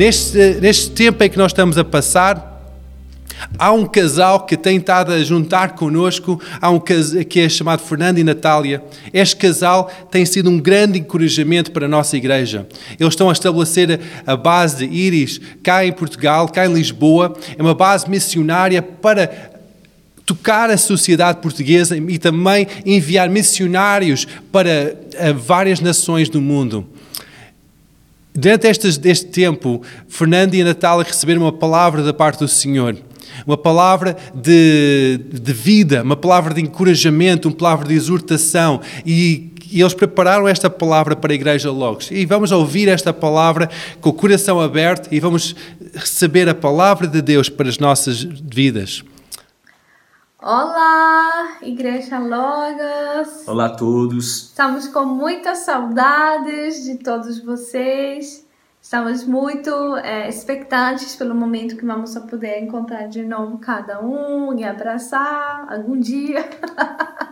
Neste, neste tempo em que nós estamos a passar, Há um casal que tem estado a juntar connosco, há um casal que é chamado Fernando e Natália. Este casal tem sido um grande encorajamento para a nossa igreja. Eles estão a estabelecer a base de Iris cá em Portugal, cá em Lisboa. É uma base missionária para tocar a sociedade portuguesa e também enviar missionários para várias nações do mundo. Durante este, este tempo, Fernando e a Natália receberam uma palavra da parte do Senhor. Uma palavra de, de vida, uma palavra de encorajamento, uma palavra de exortação. E, e eles prepararam esta palavra para a Igreja Logos. E vamos ouvir esta palavra com o coração aberto e vamos receber a palavra de Deus para as nossas vidas. Olá, Igreja Logos! Olá a todos! Estamos com muitas saudades de todos vocês. Estamos muito é, expectantes pelo momento que vamos poder encontrar de novo cada um e abraçar algum dia.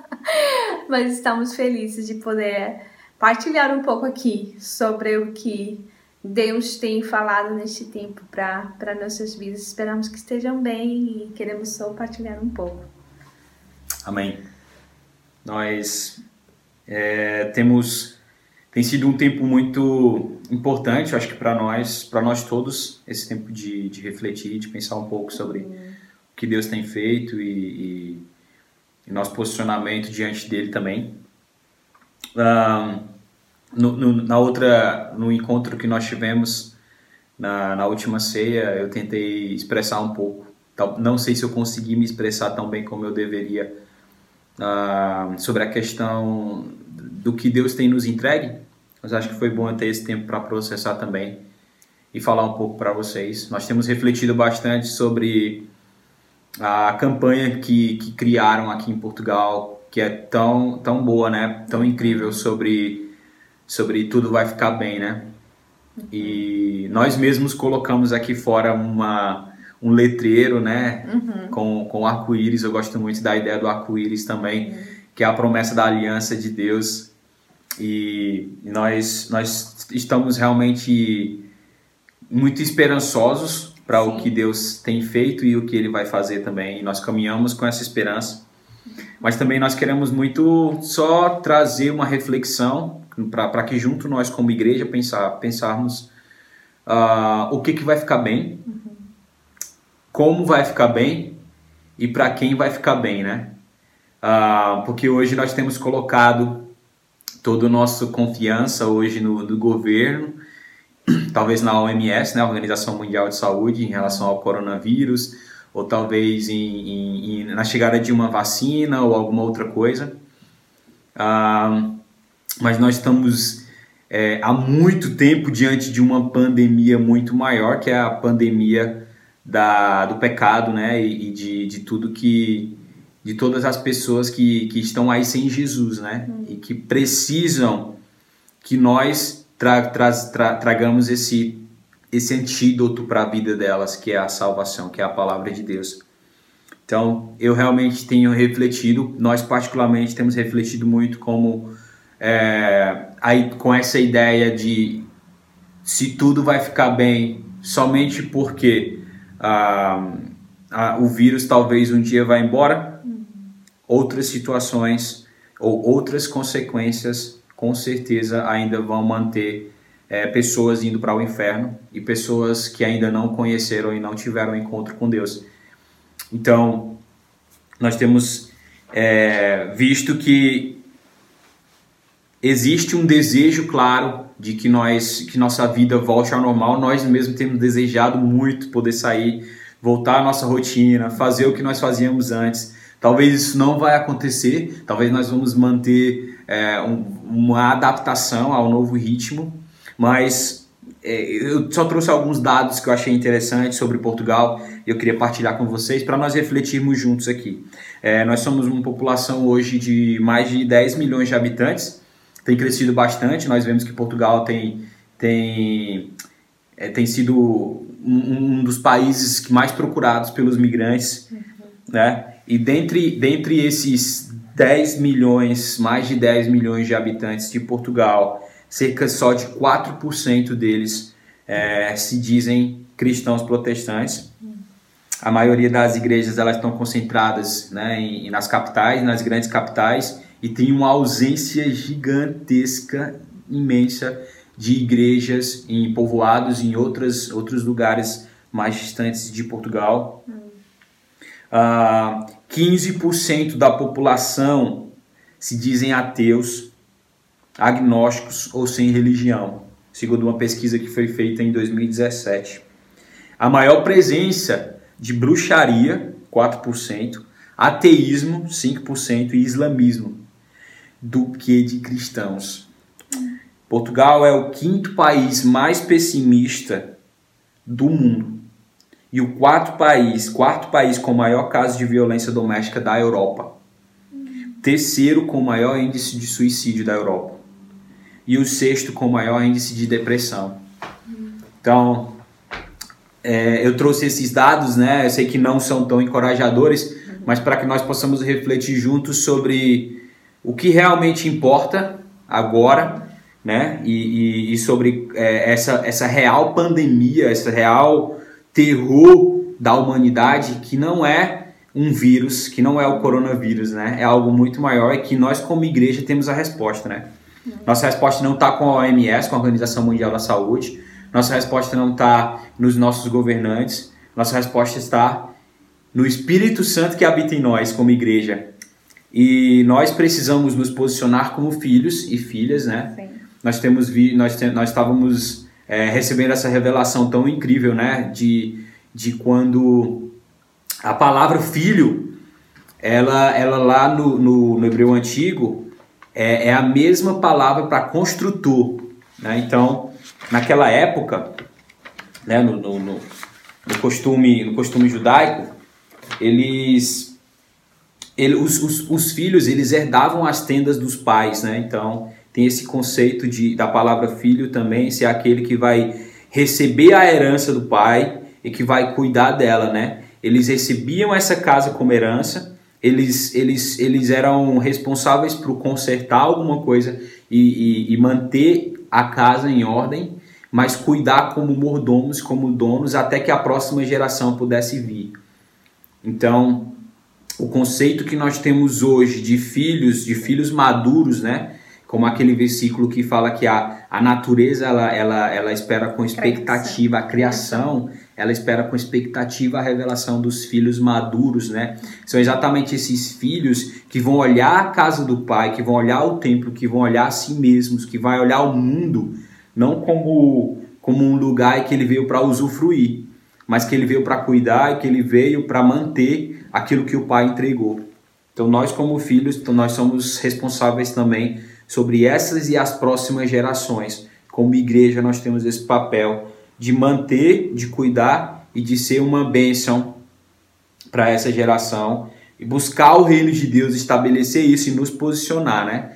Mas estamos felizes de poder partilhar um pouco aqui sobre o que Deus tem falado neste tempo para nossas vidas. Esperamos que estejam bem e queremos só partilhar um pouco. Amém. Nós é, temos tem sido um tempo muito importante, acho que para nós, para nós todos, esse tempo de, de refletir, de pensar um pouco sobre uhum. o que Deus tem feito e, e, e nosso posicionamento diante dele também. Um, no, no, na outra, no encontro que nós tivemos na, na última ceia, eu tentei expressar um pouco. Não sei se eu consegui me expressar tão bem como eu deveria uh, sobre a questão do que Deus tem nos entregue, mas acho que foi bom ter esse tempo para processar também e falar um pouco para vocês. Nós temos refletido bastante sobre a campanha que, que criaram aqui em Portugal, que é tão, tão boa, né? Tão incrível sobre, sobre tudo vai ficar bem, né? E nós mesmos colocamos aqui fora uma, um letreiro, né? Uhum. Com, com arco-íris. Eu gosto muito da ideia do arco-íris também, uhum. que é a promessa da aliança de Deus. E, nós, nós estamos realmente muito esperançosos para o que Deus tem feito e o que Ele vai fazer também. E nós caminhamos com essa esperança. Mas também nós queremos muito só trazer uma reflexão para que junto nós como igreja pensar, pensarmos uh, o que, que vai ficar bem como vai ficar bem e para quem vai ficar bem, né? Ah, porque hoje nós temos colocado toda a nossa confiança hoje no, no governo, talvez na OMS, né, a Organização Mundial de Saúde, em relação ao coronavírus, ou talvez em, em, em, na chegada de uma vacina ou alguma outra coisa. Ah, mas nós estamos é, há muito tempo diante de uma pandemia muito maior, que é a pandemia da, do pecado, né? E, e, de, de tudo que. de todas as pessoas que, que estão aí sem Jesus, né? Uhum. E que precisam que nós tra, tra, tra, tragamos esse, esse antídoto para a vida delas, que é a salvação, que é a palavra de Deus. Então, eu realmente tenho refletido, nós particularmente temos refletido muito como é, aí com essa ideia de se tudo vai ficar bem somente porque ah, ah, o vírus talvez um dia vá embora, uhum. outras situações ou outras consequências com certeza ainda vão manter é, pessoas indo para o inferno e pessoas que ainda não conheceram e não tiveram encontro com Deus. Então, nós temos é, visto que existe um desejo claro de que nós que nossa vida volte ao normal. Nós mesmo temos desejado muito poder sair, voltar à nossa rotina, fazer o que nós fazíamos antes. Talvez isso não vai acontecer. Talvez nós vamos manter é, um, uma adaptação ao novo ritmo, mas é, eu só trouxe alguns dados que eu achei interessantes sobre Portugal e eu queria partilhar com vocês para nós refletirmos juntos aqui. É, nós somos uma população hoje de mais de 10 milhões de habitantes tem crescido bastante. Nós vemos que Portugal tem, tem, é, tem sido um, um, dos países mais procurados pelos migrantes. Uhum. Né? E dentre, dentre esses 10 milhões, mais de 10 milhões de habitantes de Portugal, cerca só de 4% deles é, se dizem cristãos protestantes. A maioria das igrejas elas estão concentradas né, em, nas capitais, nas grandes capitais, e tem uma ausência gigantesca, imensa, de igrejas em povoados em outras, outros lugares mais distantes de Portugal. Hum. Uh, 15% da população se dizem ateus, agnósticos ou sem religião, segundo uma pesquisa que foi feita em 2017. A maior presença de bruxaria, 4%, ateísmo, 5% e islamismo, do que de cristãos. Portugal é o quinto país mais pessimista do mundo e o quarto país, quarto país com maior caso de violência doméstica da Europa. Terceiro com maior índice de suicídio da Europa. E o sexto com maior índice de depressão. Então, é, eu trouxe esses dados, né? Eu sei que não são tão encorajadores, mas para que nós possamos refletir juntos sobre o que realmente importa agora, né? E, e, e sobre é, essa, essa real pandemia, essa real terror da humanidade que não é um vírus, que não é o coronavírus, né? É algo muito maior e que nós como igreja temos a resposta, né? Nossa resposta não está com a OMS, com a Organização Mundial da Saúde. Nossa resposta não está nos nossos governantes. Nossa resposta está no Espírito Santo que habita em nós como igreja. E nós precisamos nos posicionar como filhos e filhas, né? Sim. Nós temos vi, nós, te, nós estávamos é, recebendo essa revelação tão incrível, né? De, de quando a palavra filho, ela, ela lá no, no, no hebreu antigo, é, é, a mesma palavra para construtor. Né? Então, naquela época, né, no, no, no, no, costume, no costume judaico, eles, ele, os, os, os filhos eles herdavam as tendas dos pais. Né? Então, tem esse conceito de, da palavra filho também, ser aquele que vai receber a herança do pai e que vai cuidar dela, né? Eles recebiam essa casa como herança, eles, eles, eles eram responsáveis por consertar alguma coisa e, e, e manter a casa em ordem, mas cuidar como mordomos, como donos, até que a próxima geração pudesse vir. Então, o conceito que nós temos hoje de filhos, de filhos maduros, né? como aquele versículo que fala que a, a natureza ela, ela, ela espera com expectativa, a criação ela espera com expectativa a revelação dos filhos maduros, né? São exatamente esses filhos que vão olhar a casa do pai, que vão olhar o templo, que vão olhar a si mesmos, que vai olhar o mundo não como como um lugar que ele veio para usufruir, mas que ele veio para cuidar e que ele veio para manter aquilo que o pai entregou. Então nós como filhos, então nós somos responsáveis também sobre essas e as próximas gerações. Como igreja, nós temos esse papel de manter, de cuidar e de ser uma bênção para essa geração e buscar o reino de Deus, estabelecer isso e nos posicionar, né?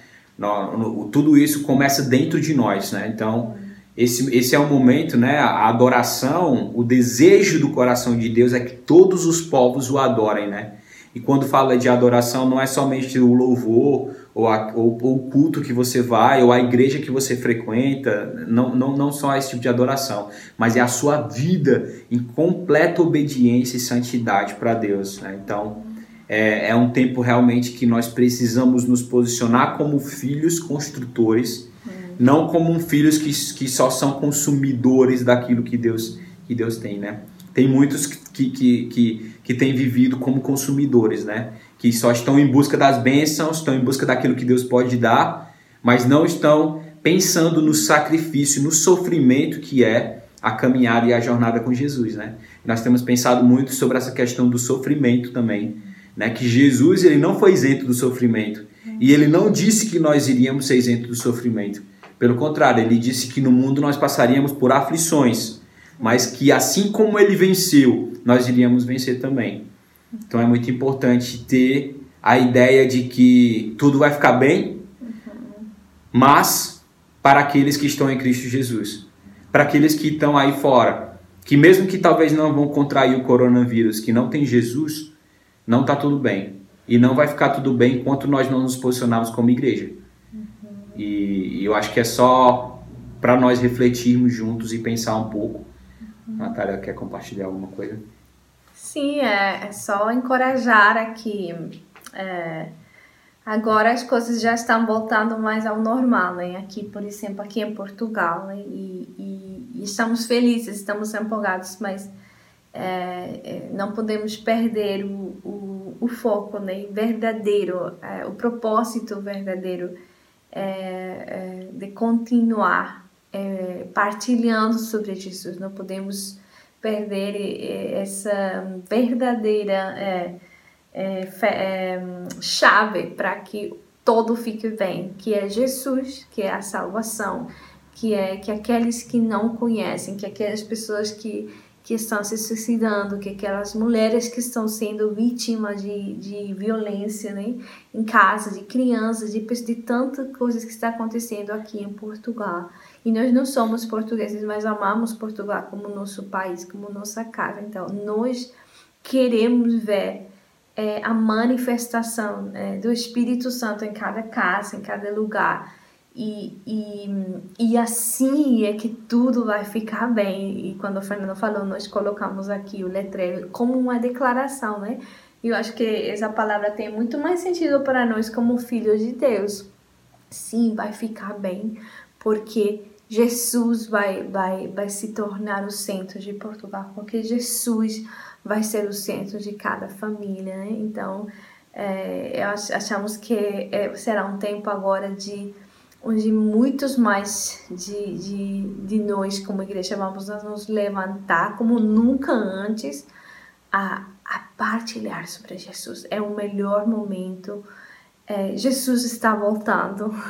tudo isso começa dentro de nós, né? Então, esse, esse é o momento, né? A adoração, o desejo do coração de Deus é que todos os povos o adorem, né? E quando fala de adoração, não é somente o louvor ou, a, ou, ou, o culto que você vai, ou a igreja que você frequenta, não, não, não só esse tipo de adoração, mas é a sua vida em completa obediência e santidade para Deus. Né? Então, é, é um tempo realmente que nós precisamos nos posicionar como filhos construtores. Não como filhos que, que só são consumidores daquilo que Deus, que Deus tem, né? Tem muitos que, que, que, que têm vivido como consumidores, né? Que só estão em busca das bênçãos, estão em busca daquilo que Deus pode dar, mas não estão pensando no sacrifício, no sofrimento que é a caminhada e a jornada com Jesus, né? Nós temos pensado muito sobre essa questão do sofrimento também, né? Que Jesus ele não foi isento do sofrimento e ele não disse que nós iríamos ser isentos do sofrimento. Pelo contrário, ele disse que no mundo nós passaríamos por aflições, mas que assim como ele venceu, nós iríamos vencer também. Então é muito importante ter a ideia de que tudo vai ficar bem, mas para aqueles que estão em Cristo Jesus, para aqueles que estão aí fora, que mesmo que talvez não vão contrair o coronavírus, que não tem Jesus, não está tudo bem. E não vai ficar tudo bem enquanto nós não nos posicionarmos como igreja. E, e eu acho que é só para nós refletirmos juntos e pensar um pouco. Uhum. Natália, quer compartilhar alguma coisa? Sim, é, é só encorajar aqui. É, agora as coisas já estão voltando mais ao normal, né? Aqui, por exemplo, aqui em Portugal, né? e, e, e estamos felizes, estamos empolgados, mas é, é, não podemos perder o, o, o foco né, verdadeiro, é, o propósito verdadeiro é, é, de continuar é, partilhando sobre Jesus. Não podemos perder essa verdadeira chave para que todo fique bem, que é Jesus, que é a salvação, que é que aqueles que não conhecem, que aquelas pessoas que que estão se suicidando, que aquelas mulheres que estão sendo vítimas de, de violência né, em casa, de crianças, de, de tantas coisas que está acontecendo aqui em Portugal. E nós não somos portugueses, mas amamos Portugal como nosso país, como nossa casa. Então, nós queremos ver é, a manifestação é, do Espírito Santo em cada casa, em cada lugar e, e, e assim é que tudo vai ficar bem. E quando o Fernando falou, nós colocamos aqui o letreiro como uma declaração, né? Eu acho que essa palavra tem muito mais sentido para nós como filhos de Deus. Sim, vai ficar bem, porque Jesus vai, vai, vai se tornar o centro de Portugal, porque Jesus vai ser o centro de cada família, né? Então, é, achamos que é, será um tempo agora de onde muitos mais de, de, de nós, como igreja, vamos nos levantar como nunca antes a, a partilhar sobre Jesus. É o melhor momento. É, Jesus está voltando.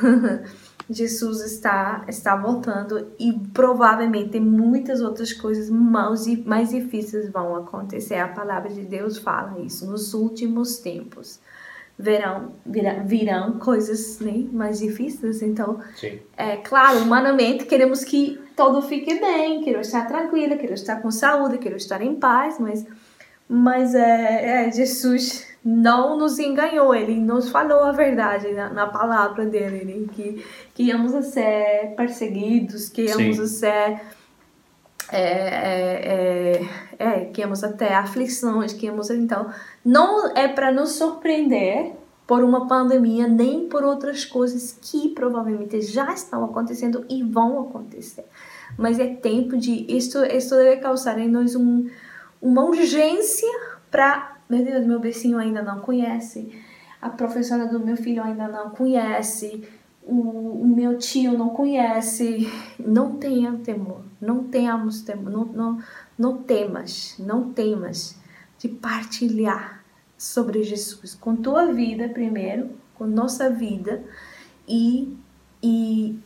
Jesus está, está voltando e provavelmente muitas outras coisas mais, mais difíceis vão acontecer. A palavra de Deus fala isso nos últimos tempos verão, virão, virão coisas né, mais difíceis. Então, Sim. é claro, humanamente queremos que todo fique bem, quero estar tranquila, quero estar com saúde, quero estar em paz, mas, mas é, é, Jesus não nos enganou, ele nos falou a verdade na, na palavra dele, né, que, que íamos a ser perseguidos, que íamos Sim. a ser é, é, é, que até aflições, que então não é para nos surpreender por uma pandemia nem por outras coisas que provavelmente já estão acontecendo e vão acontecer, mas é tempo de isso isso deve causar em nós um, uma urgência para meu Deus meu vizinho ainda não conhece, a professora do meu filho ainda não conhece o, o meu tio não conhece, não tenha temor, não tenhamos temor, não, não, não temas, não temas de partilhar sobre Jesus. Com tua vida primeiro, com nossa vida e, e,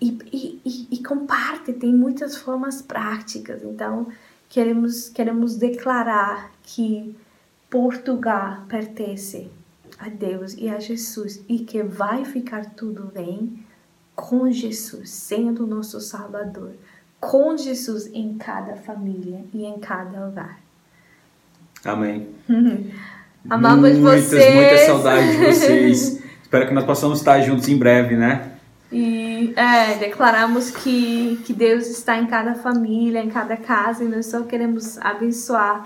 e, e, e comparte, tem muitas formas práticas, então queremos, queremos declarar que Portugal pertence a Deus e a Jesus e que vai ficar tudo bem com Jesus sendo nosso Salvador, com Jesus em cada família e em cada lugar. Amém. Amamos muitas, vocês. Muitas saudades de vocês. Espero que nós possamos estar juntos em breve, né? E é, declaramos que, que Deus está em cada família, em cada casa, e nós só queremos abençoar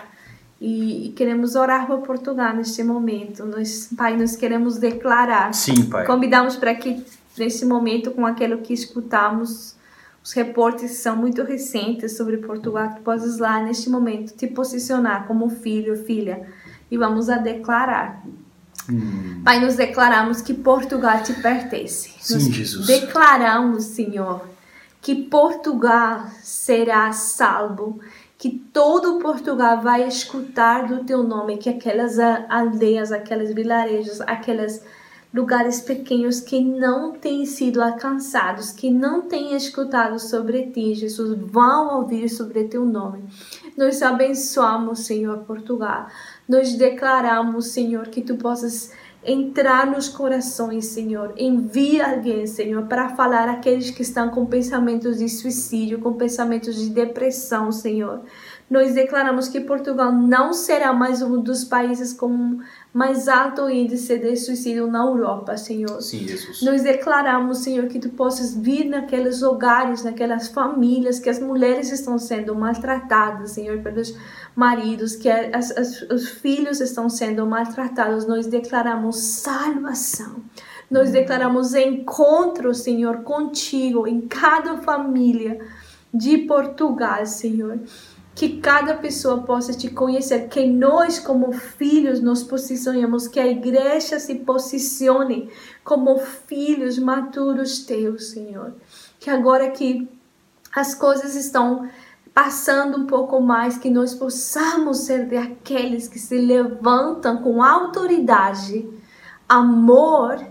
e queremos orar por Portugal neste momento. Nós, Pai, nós queremos declarar. Sim, Pai. Convidamos para que, neste momento, com aquilo que escutamos, os reportes são muito recentes sobre Portugal, que possas lá, neste momento, te posicionar como filho, filha, e vamos a declarar. Hum. Pai, nos declaramos que Portugal te pertence. Sim, nos Jesus. Declaramos, Senhor, que Portugal será salvo que todo Portugal vai escutar do teu nome, que aquelas aldeias, aquelas vilarejos, aqueles lugares pequenos que não têm sido alcançados, que não têm escutado sobre ti, Jesus, vão ouvir sobre teu nome. Nós abençoamos, Senhor, Portugal. Nós declaramos, Senhor, que tu possas entrar nos corações, Senhor. Envia alguém, Senhor, para falar aqueles que estão com pensamentos de suicídio, com pensamentos de depressão, Senhor. Nós declaramos que Portugal não será mais um dos países com mais alto índice de suicídio na Europa, Senhor. Sim, Jesus. Nós declaramos, Senhor, que tu possas vir naqueles hogares, naquelas famílias, que as mulheres estão sendo maltratadas, Senhor, pelos maridos, que as, as, os filhos estão sendo maltratados. Nós declaramos salvação. Nós declaramos encontro, Senhor, contigo em cada família de Portugal, Senhor que cada pessoa possa te conhecer, que nós como filhos nos posicionemos, que a igreja se posicione como filhos maturos teus, Senhor. Que agora que as coisas estão passando um pouco mais, que nós possamos ser daqueles que se levantam com autoridade, amor,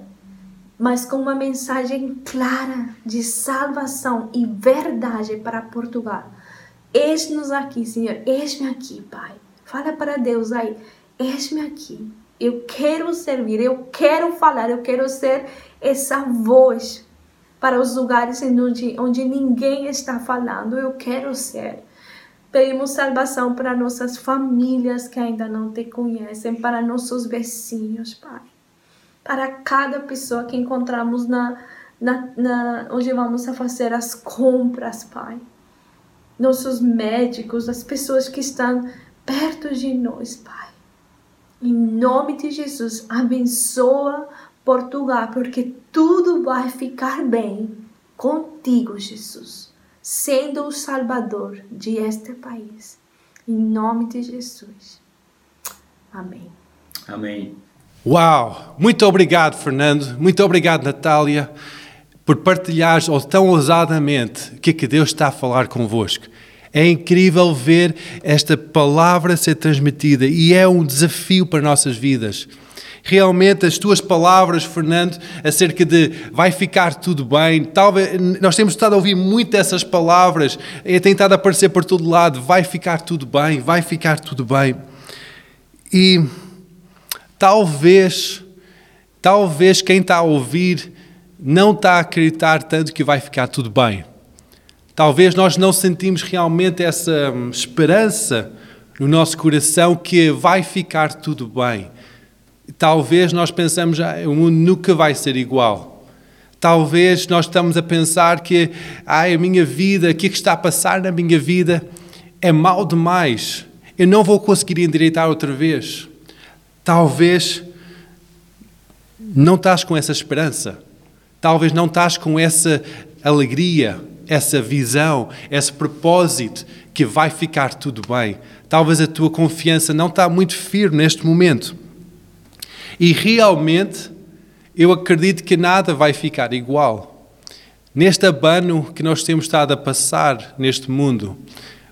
mas com uma mensagem clara de salvação e verdade para Portugal Eis-nos aqui, Senhor. Eis-me aqui, Pai. Fala para Deus aí. Eis-me aqui. Eu quero servir, eu quero falar, eu quero ser essa voz para os lugares onde, onde ninguém está falando. Eu quero ser. Pedimos salvação para nossas famílias que ainda não te conhecem, para nossos vizinhos, Pai. Para cada pessoa que encontramos na, na, na onde vamos a fazer as compras, Pai nossos médicos, as pessoas que estão perto de nós, Pai. Em nome de Jesus, abençoa Portugal, porque tudo vai ficar bem contigo, Jesus, sendo o Salvador de este país. Em nome de Jesus. Amém. Amém. Uau! Muito obrigado, Fernando. Muito obrigado, Natália por partilhar tão ousadamente o que é que Deus está a falar convosco. É incrível ver esta palavra ser transmitida e é um desafio para nossas vidas. Realmente as tuas palavras, Fernando, acerca de vai ficar tudo bem, talvez nós temos estado a ouvir muito essas palavras, é tentado aparecer por todo lado, vai ficar tudo bem, vai ficar tudo bem. E talvez, talvez quem está a ouvir não está a acreditar tanto que vai ficar tudo bem. Talvez nós não sentimos realmente essa hum, esperança no nosso coração que vai ficar tudo bem. Talvez nós pensamos ah, o mundo nunca vai ser igual. Talvez nós estamos a pensar que ai, a minha vida, o que, é que está a passar na minha vida é mal demais. Eu não vou conseguir endireitar outra vez. Talvez não estás com essa esperança. Talvez não estás com essa alegria, essa visão, esse propósito que vai ficar tudo bem. Talvez a tua confiança não está muito firme neste momento. E realmente eu acredito que nada vai ficar igual. Neste abano que nós temos estado a passar neste mundo,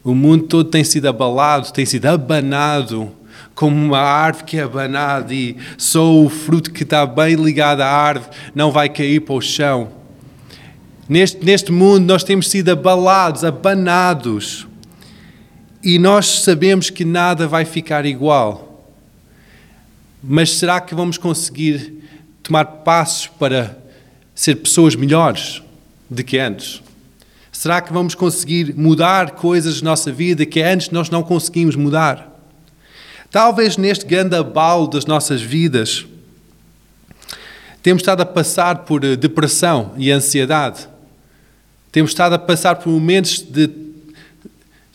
o mundo todo tem sido abalado, tem sido abanado como uma árvore que é abanada e só o fruto que está bem ligado à árvore não vai cair para o chão. Neste, neste mundo nós temos sido abalados, abanados e nós sabemos que nada vai ficar igual. Mas será que vamos conseguir tomar passos para ser pessoas melhores do que antes? Será que vamos conseguir mudar coisas na nossa vida que antes nós não conseguimos mudar? Talvez neste grande abalo das nossas vidas, temos estado a passar por eh, depressão e ansiedade. Temos estado a passar por momentos de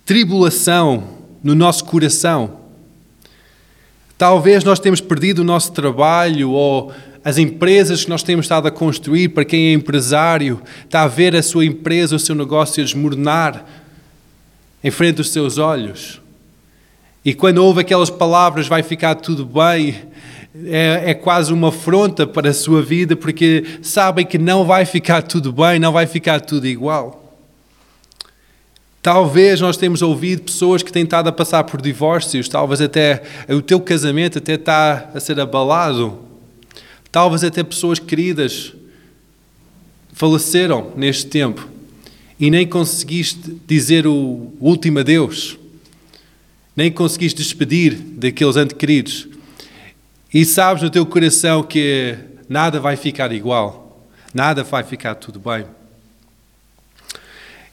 tribulação no nosso coração. Talvez nós temos perdido o nosso trabalho ou as empresas que nós temos estado a construir, para quem é empresário, está a ver a sua empresa, o seu negócio desmoronar em frente dos seus olhos. E quando ouve aquelas palavras, vai ficar tudo bem, é, é, quase uma afronta para a sua vida, porque sabem que não vai ficar tudo bem, não vai ficar tudo igual. Talvez nós temos ouvido pessoas que têm estado a passar por divórcios, talvez até o teu casamento até está a ser abalado. Talvez até pessoas queridas faleceram neste tempo e nem conseguiste dizer o último adeus nem conseguiste despedir daqueles entes queridos. E sabes no teu coração que nada vai ficar igual, nada vai ficar tudo bem.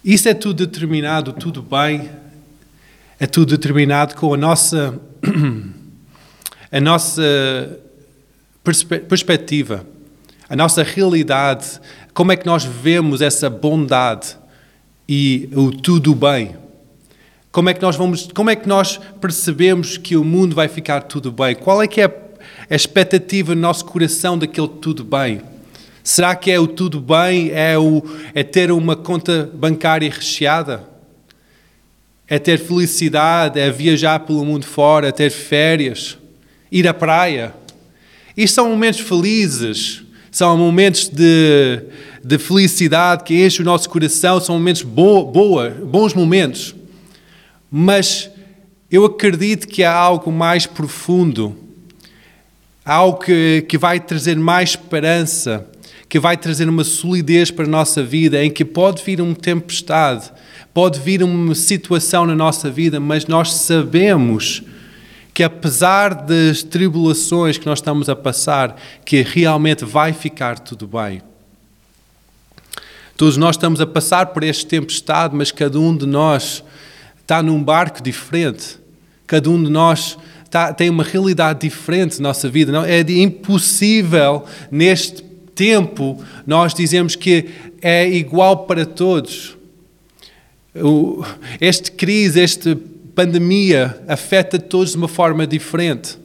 Isso é tudo determinado, tudo bem. É tudo determinado com a nossa, a nossa perspe perspectiva, a nossa realidade, como é que nós vemos essa bondade e o tudo bem. Como é que nós vamos, como é que nós percebemos que o mundo vai ficar tudo bem? Qual é que é a expectativa no nosso coração daquele tudo bem? Será que é o tudo bem? É, o, é ter uma conta bancária recheada? É ter felicidade? É viajar pelo mundo fora? É ter férias? Ir à praia? Isto são momentos felizes, são momentos de, de felicidade que enchem o nosso coração, são momentos bo, boa, bons momentos. Mas eu acredito que há algo mais profundo, algo que, que vai trazer mais esperança, que vai trazer uma solidez para a nossa vida, em que pode vir uma tempestade, pode vir uma situação na nossa vida, mas nós sabemos que apesar das tribulações que nós estamos a passar, que realmente vai ficar tudo bem. Todos nós estamos a passar por este tempestade, mas cada um de nós está num barco diferente. Cada um de nós está, tem uma realidade diferente na nossa vida. Não, é impossível neste tempo nós dizemos que é igual para todos. Este crise, este pandemia afeta todos de uma forma diferente,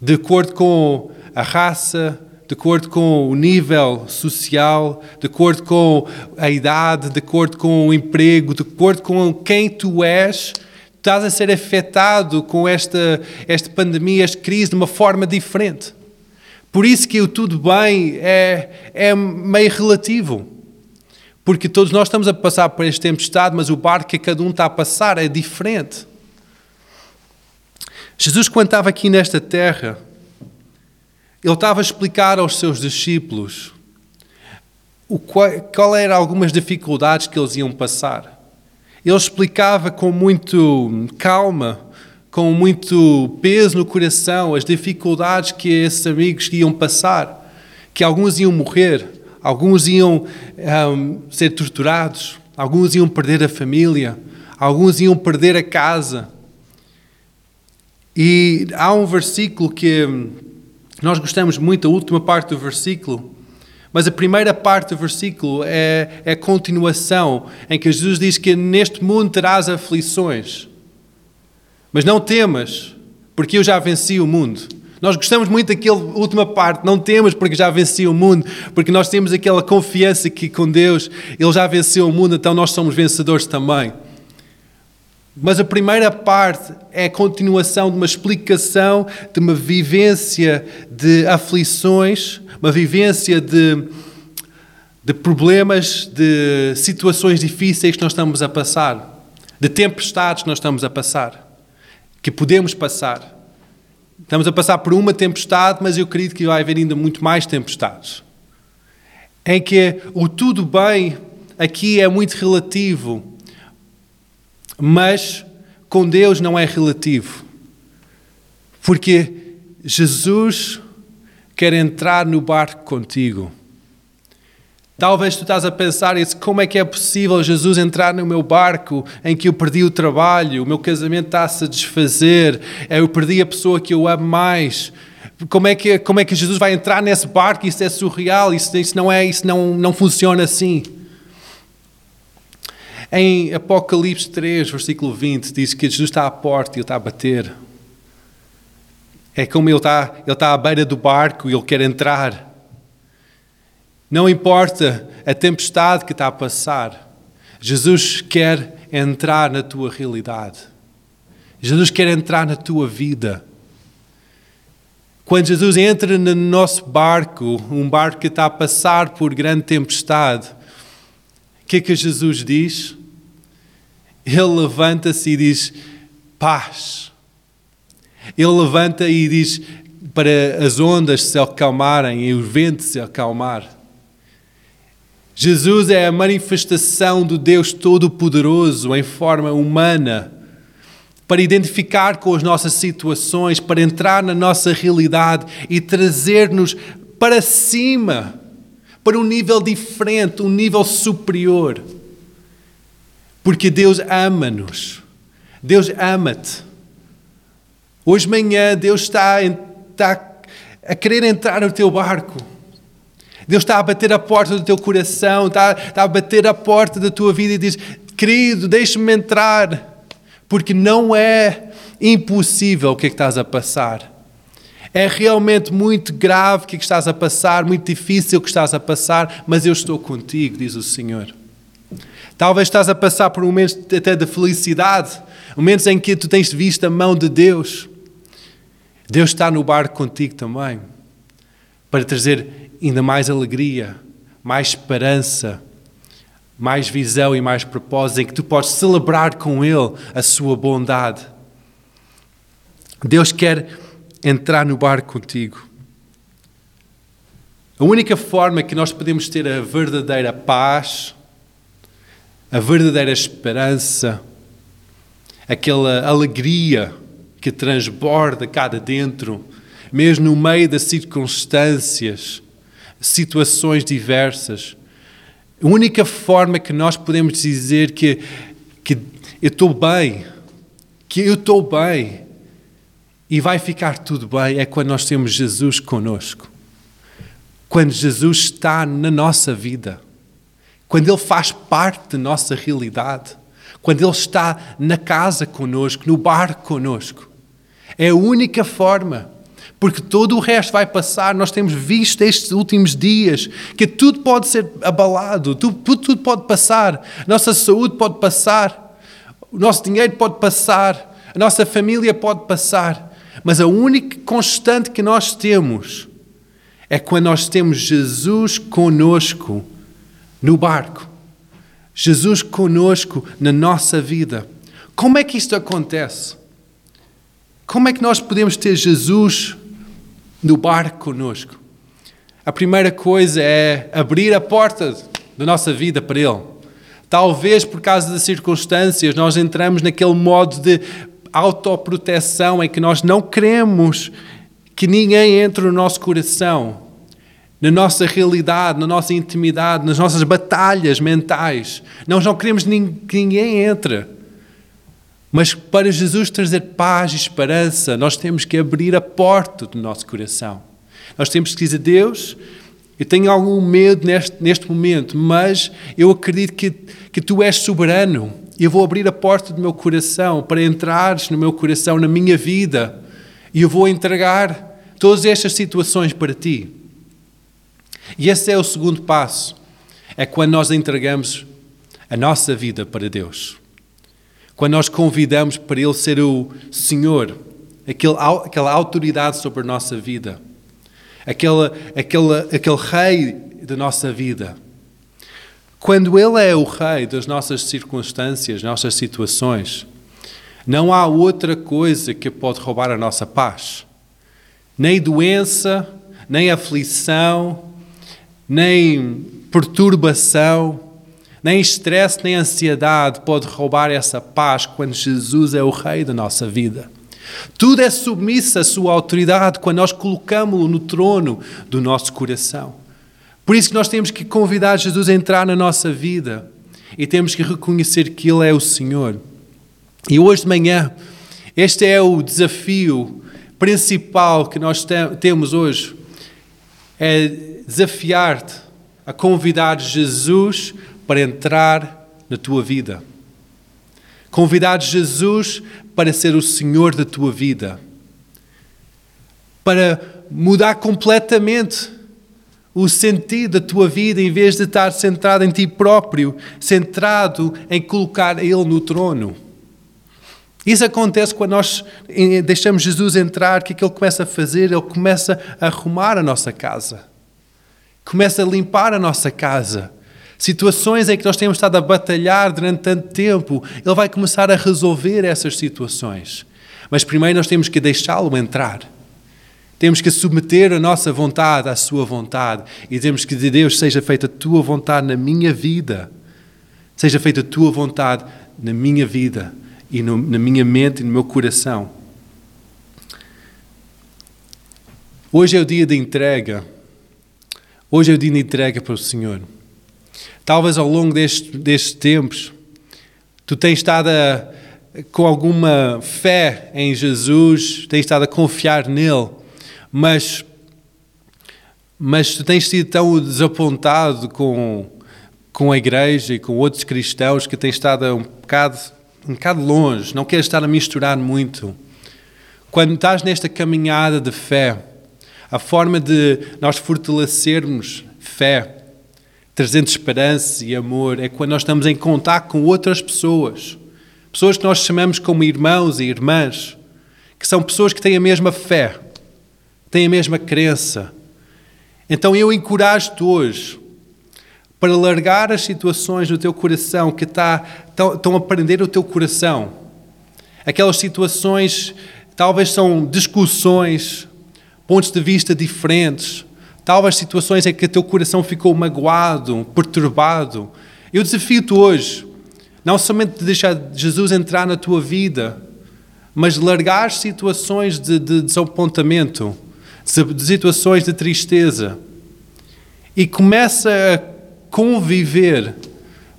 de acordo com a raça, de acordo com o nível social, de acordo com a idade, de acordo com o emprego, de acordo com quem tu és, estás a ser afetado com esta, esta pandemia, esta crise, de uma forma diferente. Por isso que o tudo bem é, é meio relativo. Porque todos nós estamos a passar por este tempestade, mas o barco que cada um está a passar é diferente. Jesus, quando estava aqui nesta terra, ele estava a explicar aos seus discípulos o qual, qual eram algumas dificuldades que eles iam passar. Ele explicava com muito calma, com muito peso no coração, as dificuldades que esses amigos iam passar, que alguns iam morrer, alguns iam um, ser torturados, alguns iam perder a família, alguns iam perder a casa. E há um versículo que nós gostamos muito, a última parte do versículo, mas a primeira parte do versículo é, é a continuação, em que Jesus diz que neste mundo terás aflições, mas não temas, porque eu já venci o mundo. Nós gostamos muito daquela última parte, não temos porque já venceu o mundo, porque nós temos aquela confiança que com Deus Ele já venceu o mundo, então nós somos vencedores também. Mas a primeira parte é a continuação de uma explicação de uma vivência de aflições, uma vivência de, de problemas, de situações difíceis que nós estamos a passar, de tempestades que nós estamos a passar, que podemos passar. Estamos a passar por uma tempestade, mas eu acredito que vai haver ainda muito mais tempestades. Em que o tudo bem aqui é muito relativo, mas com Deus não é relativo. Porque Jesus quer entrar no barco contigo. Talvez tu estás a pensar isso, como é que é possível Jesus entrar no meu barco em que eu perdi o trabalho, o meu casamento está-se a desfazer, eu perdi a pessoa que eu amo mais. Como é que, como é que Jesus vai entrar nesse barco? Isso é surreal, isso, isso não é, isso não, não funciona assim. Em Apocalipse 3, versículo 20, diz que Jesus está à porta e ele está a bater. É como ele está, ele está à beira do barco e ele quer entrar. Não importa a tempestade que está a passar, Jesus quer entrar na tua realidade. Jesus quer entrar na tua vida. Quando Jesus entra no nosso barco, um barco que está a passar por grande tempestade, o que é que Jesus diz? Ele levanta-se e diz: paz. Ele levanta e diz para as ondas se acalmarem e o vento se acalmar. Jesus é a manifestação do Deus Todo-Poderoso em forma humana, para identificar com as nossas situações, para entrar na nossa realidade e trazer-nos para cima, para um nível diferente, um nível superior. Porque Deus ama-nos. Deus ama-te. Hoje de manhã Deus está, está a querer entrar no teu barco. Deus está a bater a porta do teu coração, está, está a bater a porta da tua vida e diz: Querido, deixe-me entrar, porque não é impossível o que é que estás a passar. É realmente muito grave o que, é que estás a passar, muito difícil o que estás a passar, mas eu estou contigo, diz o Senhor. Talvez estás a passar por momentos até de felicidade, momentos em que tu tens visto a mão de Deus. Deus está no barco contigo também, para trazer ainda mais alegria, mais esperança, mais visão e mais propósito, em que tu podes celebrar com Ele a sua bondade. Deus quer entrar no barco contigo. A única forma que nós podemos ter a verdadeira paz, a verdadeira esperança, aquela alegria que transborda cá dentro, mesmo no meio das circunstâncias, situações diversas. A única forma que nós podemos dizer que, que eu estou bem, que eu estou bem e vai ficar tudo bem é quando nós temos Jesus conosco. Quando Jesus está na nossa vida. Quando Ele faz parte da nossa realidade. Quando Ele está na casa conosco, no barco conosco. É a única forma. Porque todo o resto vai passar. Nós temos visto estes últimos dias que tudo pode ser abalado, tudo, tudo pode passar. Nossa saúde pode passar, o nosso dinheiro pode passar, a nossa família pode passar. Mas a única constante que nós temos é quando nós temos Jesus conosco no barco. Jesus conosco na nossa vida. Como é que isto acontece? Como é que nós podemos ter Jesus no barco conosco? A primeira coisa é abrir a porta da nossa vida para Ele. Talvez por causa das circunstâncias nós entramos naquele modo de autoproteção em que nós não queremos que ninguém entre no nosso coração, na nossa realidade, na nossa intimidade, nas nossas batalhas mentais. Nós não queremos que ninguém entre. Mas para Jesus trazer paz e esperança, nós temos que abrir a porta do nosso coração. Nós temos que dizer: Deus, eu tenho algum medo neste, neste momento, mas eu acredito que, que tu és soberano. Eu vou abrir a porta do meu coração para entrares no meu coração, na minha vida. E eu vou entregar todas estas situações para ti. E esse é o segundo passo. É quando nós entregamos a nossa vida para Deus. Quando nós convidamos para Ele ser o Senhor, aquele, aquela autoridade sobre a nossa vida, aquele, aquele, aquele rei da nossa vida. Quando Ele é o rei das nossas circunstâncias, nossas situações, não há outra coisa que pode roubar a nossa paz. Nem doença, nem aflição, nem perturbação, nem estresse, nem ansiedade pode roubar essa paz quando Jesus é o Rei da nossa vida. Tudo é submisso à sua autoridade quando nós colocamos-lo no trono do nosso coração. Por isso que nós temos que convidar Jesus a entrar na nossa vida e temos que reconhecer que Ele é o Senhor. E hoje de manhã, este é o desafio principal que nós temos hoje. É desafiar-te a convidar Jesus para entrar na tua vida. Convidar Jesus para ser o Senhor da tua vida. Para mudar completamente o sentido da tua vida, em vez de estar centrado em ti próprio, centrado em colocar Ele no trono. Isso acontece quando nós deixamos Jesus entrar, o que é que Ele começa a fazer? Ele começa a arrumar a nossa casa. Começa a limpar a nossa casa. Situações em que nós temos estado a batalhar durante tanto tempo, Ele vai começar a resolver essas situações. Mas primeiro nós temos que deixá-lo entrar. Temos que submeter a nossa vontade à Sua vontade e temos que dizer: Deus, seja feita a Tua vontade na minha vida, seja feita a Tua vontade na minha vida e no, na minha mente e no meu coração. Hoje é o dia de entrega. Hoje é o dia de entrega para o Senhor. Talvez ao longo destes, destes tempos, tu tens estado a, com alguma fé em Jesus, tens estado a confiar nele, mas, mas tu tens sido tão desapontado com, com a igreja e com outros cristãos que tens estado um bocado, um bocado longe, não queres estar a misturar muito. Quando estás nesta caminhada de fé, a forma de nós fortalecermos fé, trazendo esperança e amor, é quando nós estamos em contato com outras pessoas Pessoas que nós chamamos como irmãos e irmãs, que são pessoas que têm a mesma fé, têm a mesma crença. Então eu encorajo-te hoje para largar as situações no teu coração que estão, estão a prender o teu coração. Aquelas situações talvez são discussões, pontos de vista diferentes, talvez situações em que o teu coração ficou magoado, perturbado. Eu desafio-te hoje não somente de deixar Jesus entrar na tua vida, mas largar situações de, de desapontamento, de situações de tristeza. E começa a conviver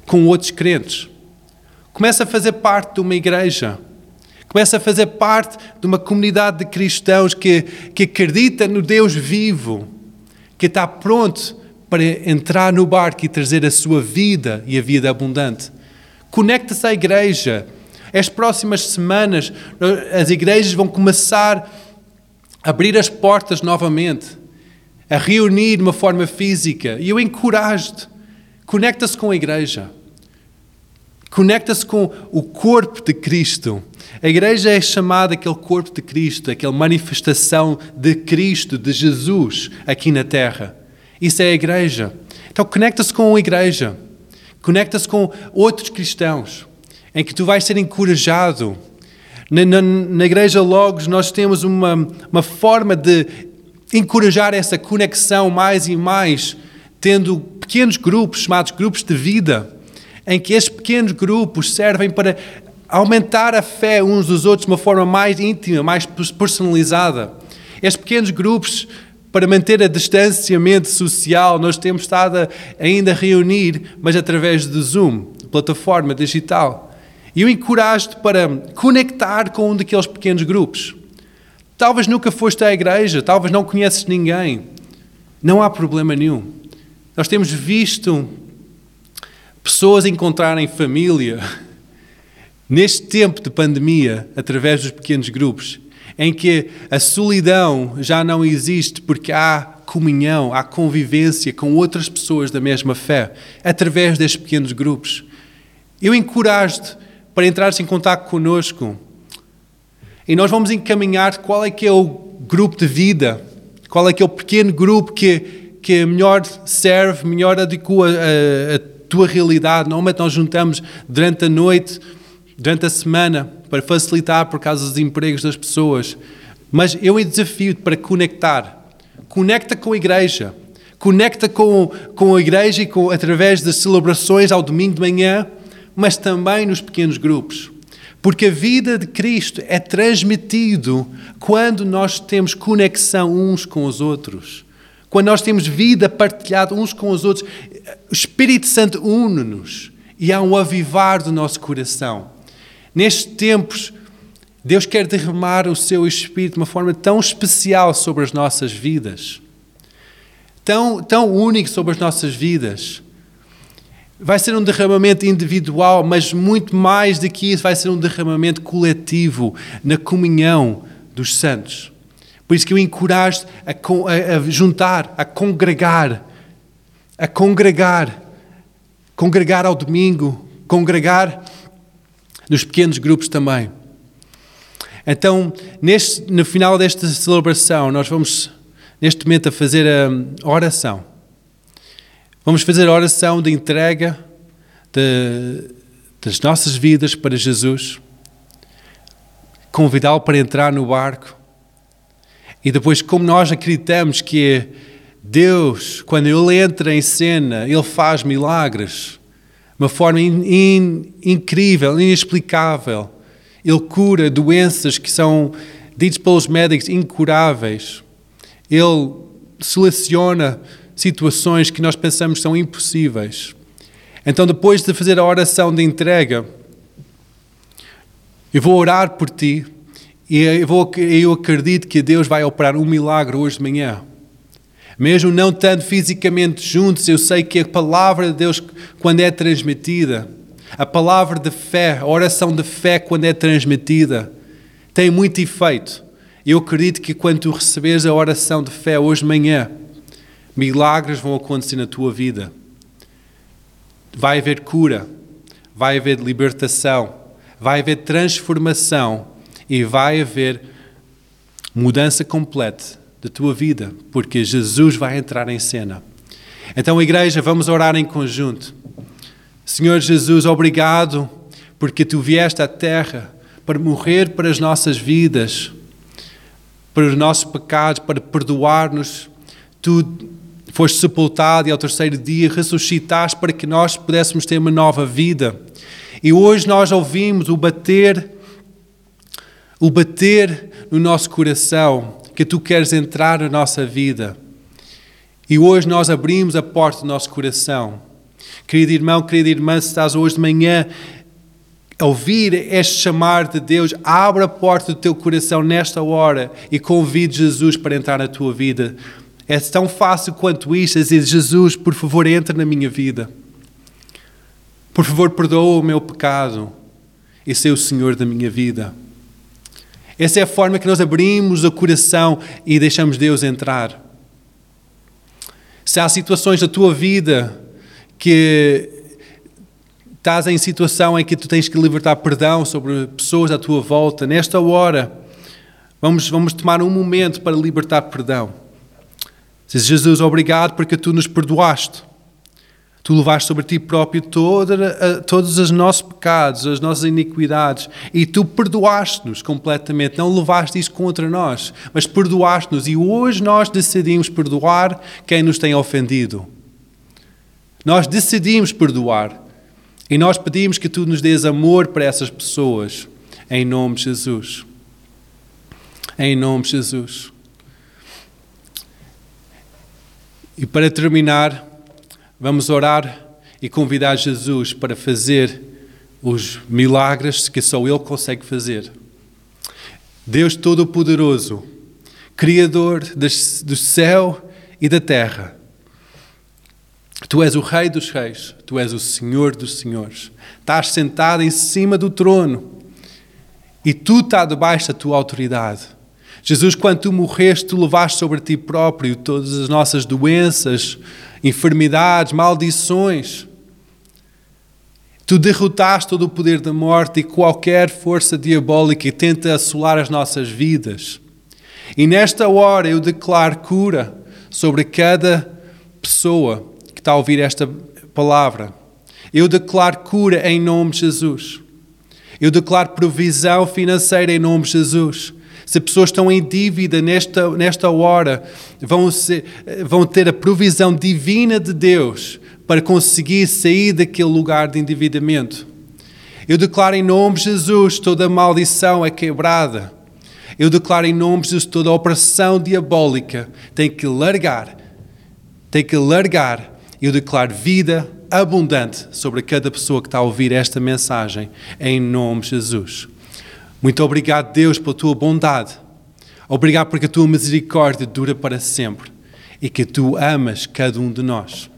com outros crentes. Começa a fazer parte de uma igreja. Começa a fazer parte de uma comunidade de cristãos que, que acredita no Deus vivo, que está pronto para entrar no barco e trazer a sua vida e a vida abundante. Conecta-se à igreja. As próximas semanas, as igrejas vão começar a abrir as portas novamente, a reunir de uma forma física. E eu encorajo-te. Conecta-se com a igreja. Conecta-se com o corpo de Cristo. A igreja é chamada aquele corpo de Cristo, aquela manifestação de Cristo, de Jesus, aqui na terra. Isso é a igreja. Então conecta-se com a igreja. Conecta-se com outros cristãos, em que tu vais ser encorajado. Na, na, na Igreja Logos, nós temos uma, uma forma de encorajar essa conexão mais e mais, tendo pequenos grupos, chamados grupos de vida, em que esses pequenos grupos servem para aumentar a fé uns dos outros de uma forma mais íntima, mais personalizada. Estes pequenos grupos para manter a distanciamento social, nós temos estado ainda a reunir, mas através de Zoom, plataforma digital. E eu encorajo-te para conectar com um daqueles pequenos grupos. Talvez nunca foste à igreja, talvez não conheces ninguém. Não há problema nenhum. Nós temos visto pessoas encontrarem família neste tempo de pandemia através dos pequenos grupos em que a solidão já não existe porque há comunhão, há convivência com outras pessoas da mesma fé, através destes pequenos grupos. Eu encorajo-te para entrares em contato conosco e nós vamos encaminhar qual é que é o grupo de vida, qual é que é o pequeno grupo que, que melhor serve, melhor adequa a, a tua realidade. Normalmente nós juntamos durante a noite, durante a semana, para facilitar por causa dos empregos das pessoas. Mas eu desafio-te para conectar. Conecta com a igreja. Conecta com, com a igreja e com, através das celebrações ao domingo de manhã, mas também nos pequenos grupos. Porque a vida de Cristo é transmitido quando nós temos conexão uns com os outros. Quando nós temos vida partilhada uns com os outros. O Espírito Santo une-nos e há um avivar do nosso coração. Nestes tempos, Deus quer derramar o seu Espírito de uma forma tão especial sobre as nossas vidas, tão, tão único sobre as nossas vidas. Vai ser um derramamento individual, mas muito mais do que isso, vai ser um derramamento coletivo na comunhão dos santos. Por isso que eu encorajo a, a, a juntar, a congregar, a congregar, congregar ao domingo, congregar nos pequenos grupos também. Então, neste, no final desta celebração, nós vamos, neste momento, a fazer a oração. Vamos fazer a oração de entrega de, das nossas vidas para Jesus, convidá-lo para entrar no barco. E depois, como nós acreditamos que Deus, quando Ele entra em cena, Ele faz milagres uma forma in, in, incrível, inexplicável. Ele cura doenças que são ditas pelos médicos incuráveis. Ele seleciona situações que nós pensamos são impossíveis. Então, depois de fazer a oração de entrega, Eu vou orar por ti e eu, vou, eu acredito que Deus vai operar um milagre hoje de manhã. Mesmo não estando fisicamente juntos, eu sei que a palavra de Deus, quando é transmitida, a palavra de fé, a oração de fé, quando é transmitida, tem muito efeito. Eu acredito que quando tu receberes a oração de fé hoje de manhã, milagres vão acontecer na tua vida. Vai haver cura, vai haver libertação, vai haver transformação e vai haver mudança completa da tua vida, porque Jesus vai entrar em cena. Então, igreja, vamos orar em conjunto. Senhor Jesus, obrigado porque tu vieste à terra para morrer para as nossas vidas, para os nossos pecados, para perdoar-nos. Tu foste sepultado e ao terceiro dia ressuscitaste para que nós pudéssemos ter uma nova vida. E hoje nós ouvimos o bater, o bater no nosso coração, que tu queres entrar na nossa vida. E hoje nós abrimos a porta do nosso coração. Querido irmão, querida irmã, se estás hoje de manhã a ouvir este chamar de Deus, abre a porta do teu coração nesta hora e convide Jesus para entrar na tua vida. É tão fácil quanto isto, dizer, Jesus, por favor, entra na minha vida. Por favor, perdoa o meu pecado e seja o Senhor da minha vida. Essa é a forma que nós abrimos o coração e deixamos Deus entrar. Se há situações da tua vida que estás em situação em que tu tens que libertar perdão sobre pessoas à tua volta, nesta hora, vamos, vamos tomar um momento para libertar perdão. Diz Jesus, obrigado porque tu nos perdoaste. Tu levaste sobre ti próprio toda, todos os nossos pecados, as nossas iniquidades, e tu perdoaste-nos completamente. Não levaste isso contra nós, mas perdoaste-nos. E hoje nós decidimos perdoar quem nos tem ofendido. Nós decidimos perdoar. E nós pedimos que tu nos dês amor para essas pessoas. Em nome de Jesus. Em nome de Jesus. E para terminar, vamos orar e convidar Jesus para fazer os milagres que só Ele consegue fazer. Deus Todo-Poderoso, Criador do céu e da terra. Tu és o Rei dos Reis, Tu és o Senhor dos Senhores. Estás sentado em cima do trono e tu está debaixo da tua autoridade. Jesus, quando tu morreste, tu levaste sobre ti próprio todas as nossas doenças, enfermidades, maldições. Tu derrotaste todo o poder da morte e qualquer força diabólica que tenta assolar as nossas vidas. E nesta hora eu declaro cura sobre cada pessoa que está a ouvir esta palavra. Eu declaro cura em nome de Jesus. Eu declaro provisão financeira em nome de Jesus. Se pessoas estão em dívida nesta, nesta hora, vão, ser, vão ter a provisão divina de Deus para conseguir sair daquele lugar de endividamento. Eu declaro em nome de Jesus toda maldição é quebrada. Eu declaro em nome de Jesus toda opressão diabólica tem que largar. Tem que largar. Eu declaro vida abundante sobre cada pessoa que está a ouvir esta mensagem, em nome de Jesus. Muito obrigado, Deus, pela tua bondade. Obrigado porque a tua misericórdia dura para sempre e que tu amas cada um de nós.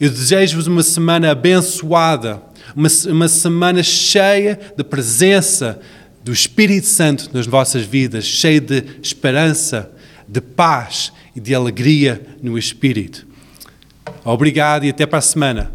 Eu desejo-vos uma semana abençoada, uma, uma semana cheia de presença do Espírito Santo nas vossas vidas, cheia de esperança, de paz e de alegria no Espírito. Obrigado e até para a semana.